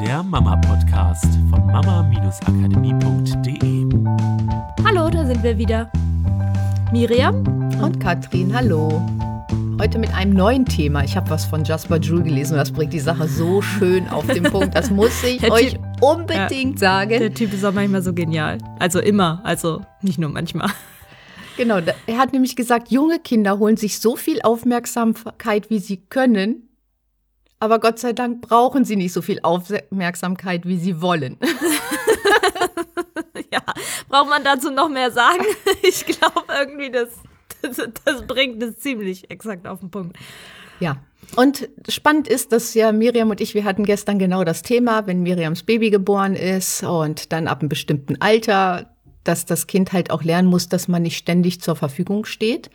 der Mama-Podcast von mama-akademie.de. Hallo, da sind wir wieder. Miriam und Katrin, hallo. Heute mit einem neuen Thema. Ich habe was von Jasper Drew gelesen und das bringt die Sache so schön auf den Punkt. Das muss ich euch unbedingt ja, sagen. Der Typ ist auch manchmal so genial. Also immer, also nicht nur manchmal. Genau, er hat nämlich gesagt, junge Kinder holen sich so viel Aufmerksamkeit, wie sie können, aber Gott sei Dank brauchen sie nicht so viel Aufmerksamkeit, wie sie wollen. ja, braucht man dazu noch mehr sagen? Ich glaube irgendwie, das, das, das bringt es ziemlich exakt auf den Punkt. Ja. Und spannend ist, dass ja Miriam und ich, wir hatten gestern genau das Thema, wenn Miriams Baby geboren ist und dann ab einem bestimmten Alter dass das Kind halt auch lernen muss, dass man nicht ständig zur Verfügung steht.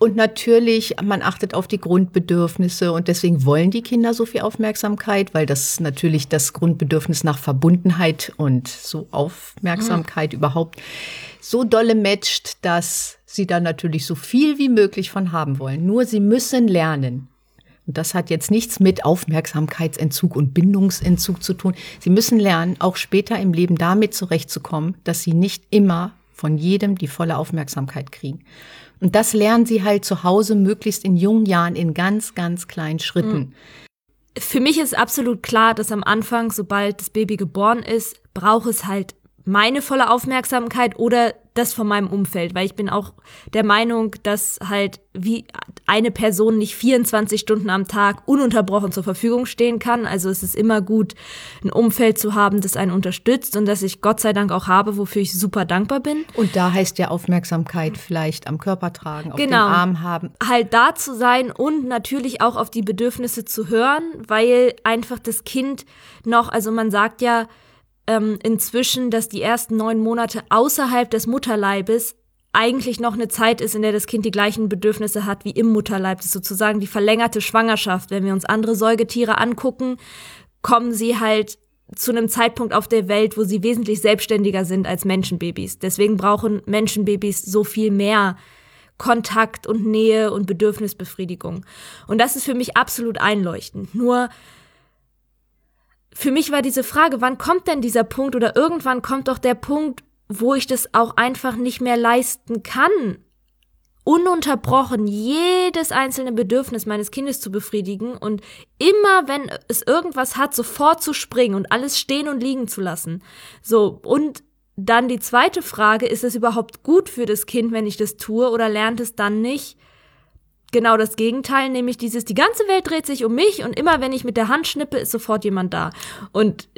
Und natürlich, man achtet auf die Grundbedürfnisse und deswegen wollen die Kinder so viel Aufmerksamkeit, weil das natürlich das Grundbedürfnis nach Verbundenheit und so Aufmerksamkeit mhm. überhaupt so dolle matcht, dass sie da natürlich so viel wie möglich von haben wollen. Nur sie müssen lernen. Und das hat jetzt nichts mit Aufmerksamkeitsentzug und Bindungsentzug zu tun. Sie müssen lernen, auch später im Leben damit zurechtzukommen, dass sie nicht immer von jedem die volle Aufmerksamkeit kriegen. Und das lernen sie halt zu Hause möglichst in jungen Jahren in ganz, ganz kleinen Schritten. Für mich ist absolut klar, dass am Anfang, sobald das Baby geboren ist, braucht es halt meine volle Aufmerksamkeit oder das von meinem Umfeld, weil ich bin auch der Meinung, dass halt wie eine Person nicht 24 Stunden am Tag ununterbrochen zur Verfügung stehen kann. Also es ist immer gut, ein Umfeld zu haben, das einen unterstützt und das ich Gott sei Dank auch habe, wofür ich super dankbar bin. Und da heißt ja Aufmerksamkeit vielleicht am Körper tragen, auf genau. dem Arm haben. Halt da zu sein und natürlich auch auf die Bedürfnisse zu hören, weil einfach das Kind noch, also man sagt ja, ähm, inzwischen, dass die ersten neun Monate außerhalb des Mutterleibes eigentlich noch eine Zeit ist, in der das Kind die gleichen Bedürfnisse hat wie im Mutterleib. Das ist sozusagen die verlängerte Schwangerschaft. Wenn wir uns andere Säugetiere angucken, kommen sie halt zu einem Zeitpunkt auf der Welt, wo sie wesentlich selbstständiger sind als Menschenbabys. Deswegen brauchen Menschenbabys so viel mehr Kontakt und Nähe und Bedürfnisbefriedigung. Und das ist für mich absolut einleuchtend. Nur für mich war diese Frage, wann kommt denn dieser Punkt oder irgendwann kommt doch der Punkt, wo ich das auch einfach nicht mehr leisten kann, ununterbrochen jedes einzelne Bedürfnis meines Kindes zu befriedigen und immer, wenn es irgendwas hat, sofort zu springen und alles stehen und liegen zu lassen. So, und dann die zweite Frage, ist es überhaupt gut für das Kind, wenn ich das tue oder lernt es dann nicht? Genau das Gegenteil, nämlich dieses, die ganze Welt dreht sich um mich und immer wenn ich mit der Hand schnippe, ist sofort jemand da. Und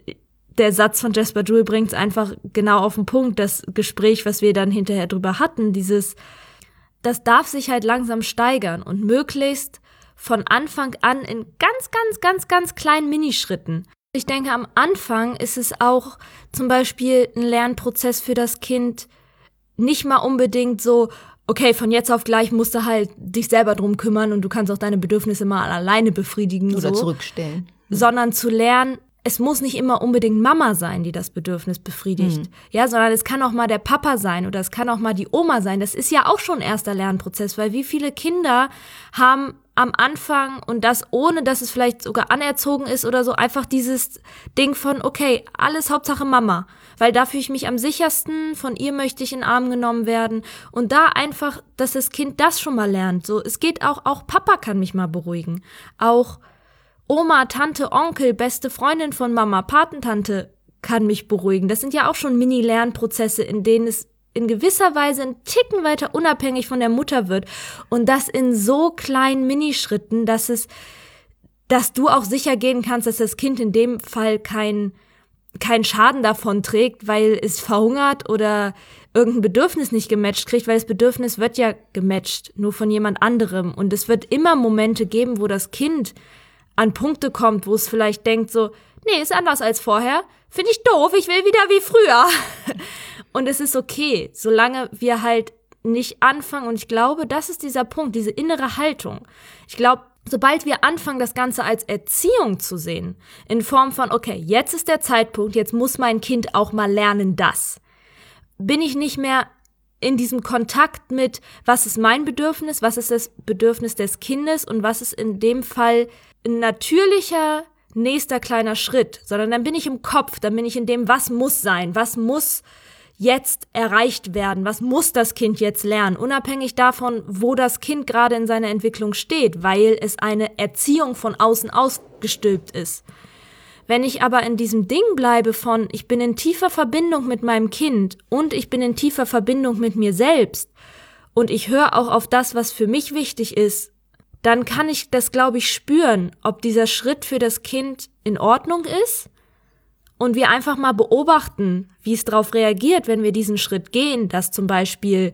der Satz von Jasper Jewell bringt es einfach genau auf den Punkt, das Gespräch, was wir dann hinterher drüber hatten, dieses, das darf sich halt langsam steigern und möglichst von Anfang an in ganz, ganz, ganz, ganz kleinen Minischritten. Ich denke, am Anfang ist es auch zum Beispiel ein Lernprozess für das Kind, nicht mal unbedingt so, okay, von jetzt auf gleich musst du halt dich selber drum kümmern und du kannst auch deine Bedürfnisse mal alleine befriedigen. Oder so. zurückstellen. Sondern zu lernen, es muss nicht immer unbedingt Mama sein, die das Bedürfnis befriedigt. Mhm. Ja, sondern es kann auch mal der Papa sein oder es kann auch mal die Oma sein. Das ist ja auch schon erster Lernprozess, weil wie viele Kinder haben am Anfang und das ohne, dass es vielleicht sogar anerzogen ist oder so, einfach dieses Ding von, okay, alles Hauptsache Mama, weil da fühle ich mich am sichersten, von ihr möchte ich in den Arm genommen werden und da einfach, dass das Kind das schon mal lernt. So, es geht auch, auch Papa kann mich mal beruhigen. Auch Oma, Tante, Onkel, beste Freundin von Mama, Patentante kann mich beruhigen. Das sind ja auch schon Mini-Lernprozesse, in denen es in gewisser Weise ein Ticken weiter unabhängig von der Mutter wird und das in so kleinen Minischritten, dass es, dass du auch sicher gehen kannst, dass das Kind in dem Fall kein keinen Schaden davon trägt, weil es verhungert oder irgendein Bedürfnis nicht gematcht kriegt, weil das Bedürfnis wird ja gematcht, nur von jemand anderem. Und es wird immer Momente geben, wo das Kind an Punkte kommt, wo es vielleicht denkt so, nee, ist anders als vorher, finde ich doof, ich will wieder wie früher. Und es ist okay, solange wir halt nicht anfangen. Und ich glaube, das ist dieser Punkt, diese innere Haltung. Ich glaube, sobald wir anfangen, das Ganze als Erziehung zu sehen, in Form von, okay, jetzt ist der Zeitpunkt, jetzt muss mein Kind auch mal lernen das, bin ich nicht mehr in diesem Kontakt mit, was ist mein Bedürfnis, was ist das Bedürfnis des Kindes und was ist in dem Fall ein natürlicher nächster kleiner Schritt, sondern dann bin ich im Kopf, dann bin ich in dem, was muss sein, was muss jetzt erreicht werden, was muss das Kind jetzt lernen, unabhängig davon, wo das Kind gerade in seiner Entwicklung steht, weil es eine Erziehung von außen ausgestülpt ist. Wenn ich aber in diesem Ding bleibe von, ich bin in tiefer Verbindung mit meinem Kind und ich bin in tiefer Verbindung mit mir selbst und ich höre auch auf das, was für mich wichtig ist, dann kann ich das, glaube ich, spüren, ob dieser Schritt für das Kind in Ordnung ist und wir einfach mal beobachten, wie es darauf reagiert, wenn wir diesen Schritt gehen, dass zum Beispiel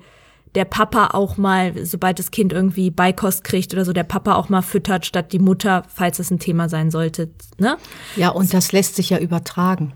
der Papa auch mal, sobald das Kind irgendwie Beikost kriegt oder so, der Papa auch mal füttert statt die Mutter, falls es ein Thema sein sollte. Ne? Ja, und das lässt sich ja übertragen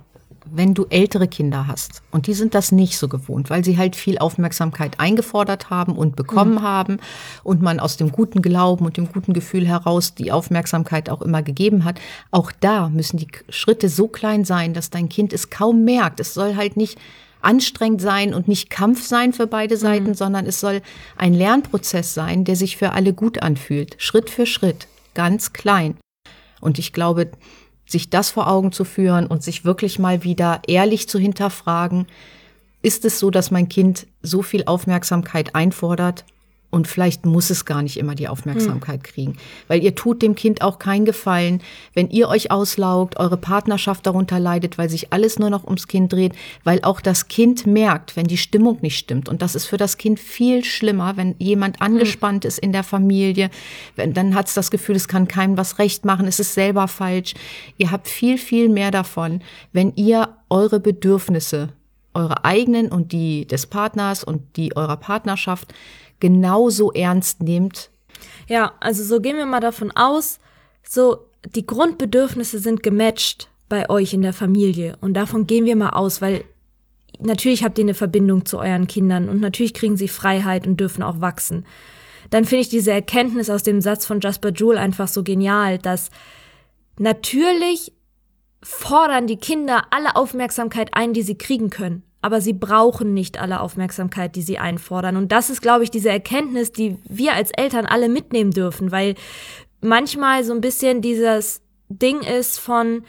wenn du ältere Kinder hast und die sind das nicht so gewohnt, weil sie halt viel Aufmerksamkeit eingefordert haben und bekommen mhm. haben und man aus dem guten Glauben und dem guten Gefühl heraus die Aufmerksamkeit auch immer gegeben hat, auch da müssen die Schritte so klein sein, dass dein Kind es kaum merkt. Es soll halt nicht anstrengend sein und nicht Kampf sein für beide Seiten, mhm. sondern es soll ein Lernprozess sein, der sich für alle gut anfühlt, Schritt für Schritt, ganz klein. Und ich glaube, sich das vor Augen zu führen und sich wirklich mal wieder ehrlich zu hinterfragen, ist es so, dass mein Kind so viel Aufmerksamkeit einfordert und vielleicht muss es gar nicht immer die Aufmerksamkeit hm. kriegen. Weil ihr tut dem Kind auch keinen Gefallen, wenn ihr euch auslaugt, eure Partnerschaft darunter leidet, weil sich alles nur noch ums Kind dreht, weil auch das Kind merkt, wenn die Stimmung nicht stimmt. Und das ist für das Kind viel schlimmer, wenn jemand hm. angespannt hm. ist in der Familie. Wenn, dann hat es das Gefühl, es kann keinem was recht machen, es ist selber falsch. Ihr habt viel, viel mehr davon, wenn ihr eure Bedürfnisse eure eigenen und die des Partners und die eurer Partnerschaft genauso ernst nehmt? Ja, also so gehen wir mal davon aus, so die Grundbedürfnisse sind gematcht bei euch in der Familie und davon gehen wir mal aus, weil natürlich habt ihr eine Verbindung zu euren Kindern und natürlich kriegen sie Freiheit und dürfen auch wachsen. Dann finde ich diese Erkenntnis aus dem Satz von Jasper Joule einfach so genial, dass natürlich fordern die Kinder alle Aufmerksamkeit ein, die sie kriegen können aber sie brauchen nicht alle Aufmerksamkeit, die sie einfordern. Und das ist, glaube ich, diese Erkenntnis, die wir als Eltern alle mitnehmen dürfen, weil manchmal so ein bisschen dieses Ding ist von,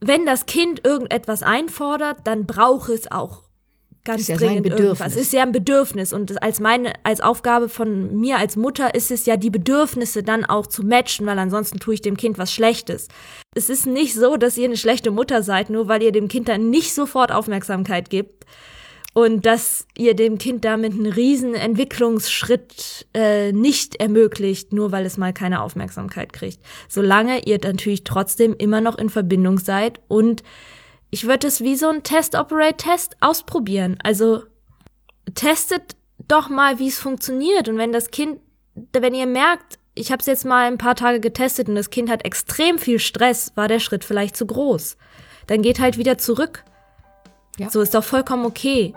wenn das Kind irgendetwas einfordert, dann braucht es auch ganz ist ja dringend irgendwas. Es ist ja ein Bedürfnis und als meine als Aufgabe von mir als Mutter ist es ja die Bedürfnisse dann auch zu matchen, weil ansonsten tue ich dem Kind was Schlechtes. Es ist nicht so, dass ihr eine schlechte Mutter seid, nur weil ihr dem Kind dann nicht sofort Aufmerksamkeit gibt und dass ihr dem Kind damit einen riesen Entwicklungsschritt äh, nicht ermöglicht, nur weil es mal keine Aufmerksamkeit kriegt. Solange ihr natürlich trotzdem immer noch in Verbindung seid und ich würde es wie so ein Test-Operate-Test ausprobieren. Also testet doch mal, wie es funktioniert. Und wenn das Kind, wenn ihr merkt, ich habe es jetzt mal ein paar Tage getestet und das Kind hat extrem viel Stress, war der Schritt vielleicht zu groß. Dann geht halt wieder zurück. Ja. So ist doch vollkommen okay.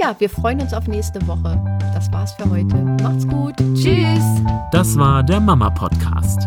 Ja, wir freuen uns auf nächste Woche. Das war's für heute. Macht's gut. Tschüss. Das war der Mama Podcast